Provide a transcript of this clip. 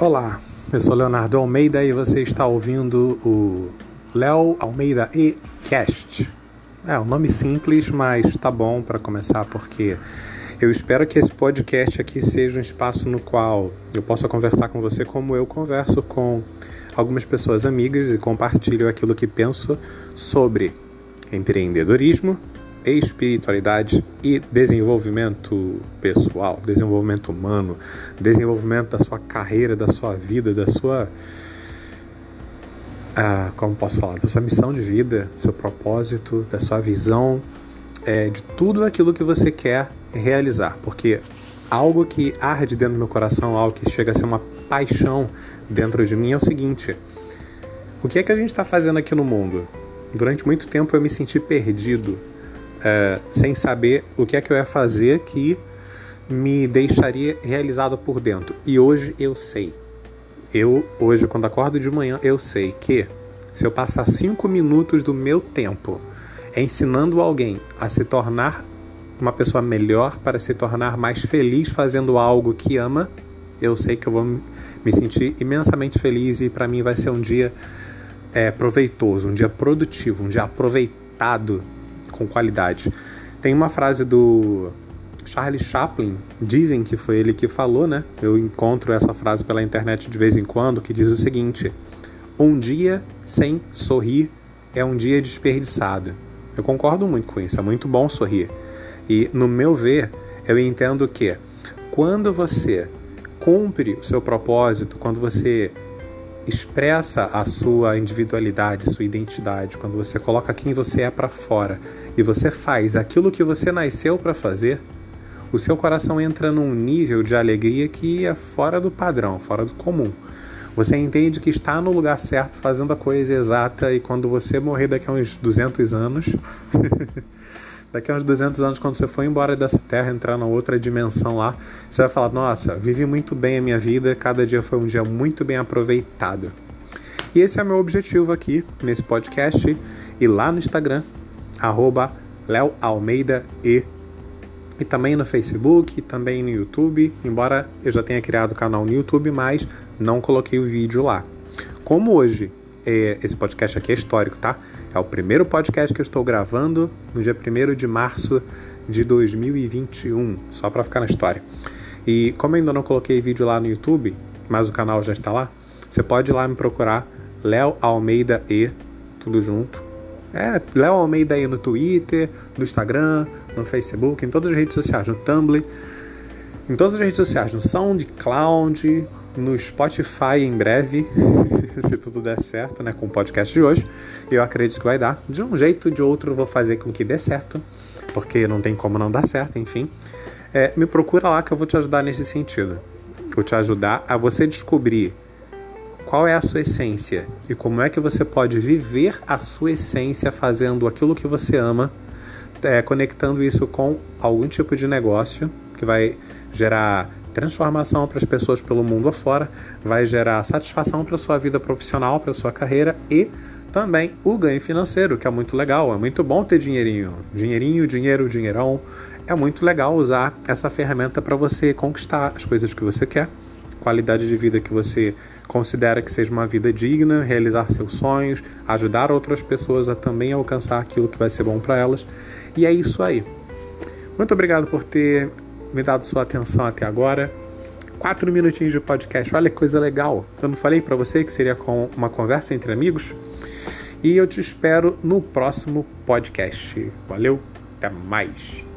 Olá, eu sou Leonardo Almeida e você está ouvindo o Léo Almeida e Cast. É um nome simples, mas tá bom para começar porque eu espero que esse podcast aqui seja um espaço no qual eu possa conversar com você como eu converso com algumas pessoas amigas e compartilho aquilo que penso sobre empreendedorismo, espiritualidade e desenvolvimento pessoal, desenvolvimento humano, desenvolvimento da sua carreira, da sua vida, da sua. Ah, como posso falar? Da sua missão de vida, seu propósito, da sua visão, é, de tudo aquilo que você quer realizar. Porque algo que arde dentro do meu coração, algo que chega a ser uma paixão dentro de mim é o seguinte: o que é que a gente está fazendo aqui no mundo? Durante muito tempo eu me senti perdido é, sem saber o que é que eu ia fazer que me deixaria realizado por dentro. E hoje eu sei. Eu, hoje, quando acordo de manhã, eu sei que se eu passar cinco minutos do meu tempo ensinando alguém a se tornar uma pessoa melhor, para se tornar mais feliz fazendo algo que ama, eu sei que eu vou me sentir imensamente feliz e para mim vai ser um dia é, proveitoso, um dia produtivo, um dia aproveitado com qualidade. Tem uma frase do Charlie Chaplin, dizem que foi ele que falou, né? Eu encontro essa frase pela internet de vez em quando, que diz o seguinte: Um dia sem sorrir é um dia desperdiçado. Eu concordo muito com isso, é muito bom sorrir. E no meu ver, eu entendo que quando você cumpre o seu propósito, quando você expressa a sua individualidade, sua identidade, quando você coloca quem você é para fora e você faz aquilo que você nasceu para fazer, o seu coração entra num nível de alegria que é fora do padrão, fora do comum. Você entende que está no lugar certo, fazendo a coisa exata, e quando você morrer daqui a uns 200 anos, daqui a uns 200 anos, quando você for embora dessa terra, entrar na outra dimensão lá, você vai falar: Nossa, vivi muito bem a minha vida, cada dia foi um dia muito bem aproveitado. E esse é o meu objetivo aqui nesse podcast e lá no Instagram, arroba Léo Almeida e. E também no Facebook, também no YouTube, embora eu já tenha criado o canal no YouTube, mas não coloquei o vídeo lá. Como hoje é, esse podcast aqui é histórico, tá? É o primeiro podcast que eu estou gravando no dia 1 de março de 2021, só para ficar na história. E como ainda não coloquei vídeo lá no YouTube, mas o canal já está lá, você pode ir lá me procurar Léo Almeida E, tudo junto. É, Léo Almeida E no Twitter, no Instagram, no Facebook, em todas as redes sociais, no Tumblr, em todas as redes sociais, no SoundCloud, no Spotify em breve, se tudo der certo, né, com o podcast de hoje. Eu acredito que vai dar. De um jeito ou de outro, vou fazer com que dê certo, porque não tem como não dar certo, enfim. É, me procura lá que eu vou te ajudar nesse sentido. Vou te ajudar a você descobrir qual é a sua essência e como é que você pode viver a sua essência fazendo aquilo que você ama, é, conectando isso com algum tipo de negócio que vai gerar transformação para as pessoas pelo mundo afora, vai gerar satisfação para sua vida profissional, para sua carreira e também o ganho financeiro, que é muito legal, é muito bom ter dinheirinho, dinheirinho, dinheiro, dinheirão. É muito legal usar essa ferramenta para você conquistar as coisas que você quer, qualidade de vida que você considera que seja uma vida digna, realizar seus sonhos, ajudar outras pessoas a também alcançar aquilo que vai ser bom para elas. E é isso aí. Muito obrigado por ter me dado sua atenção até agora. Quatro minutinhos de podcast, olha que coisa legal. Eu não falei para você que seria com uma conversa entre amigos? E eu te espero no próximo podcast. Valeu, até mais.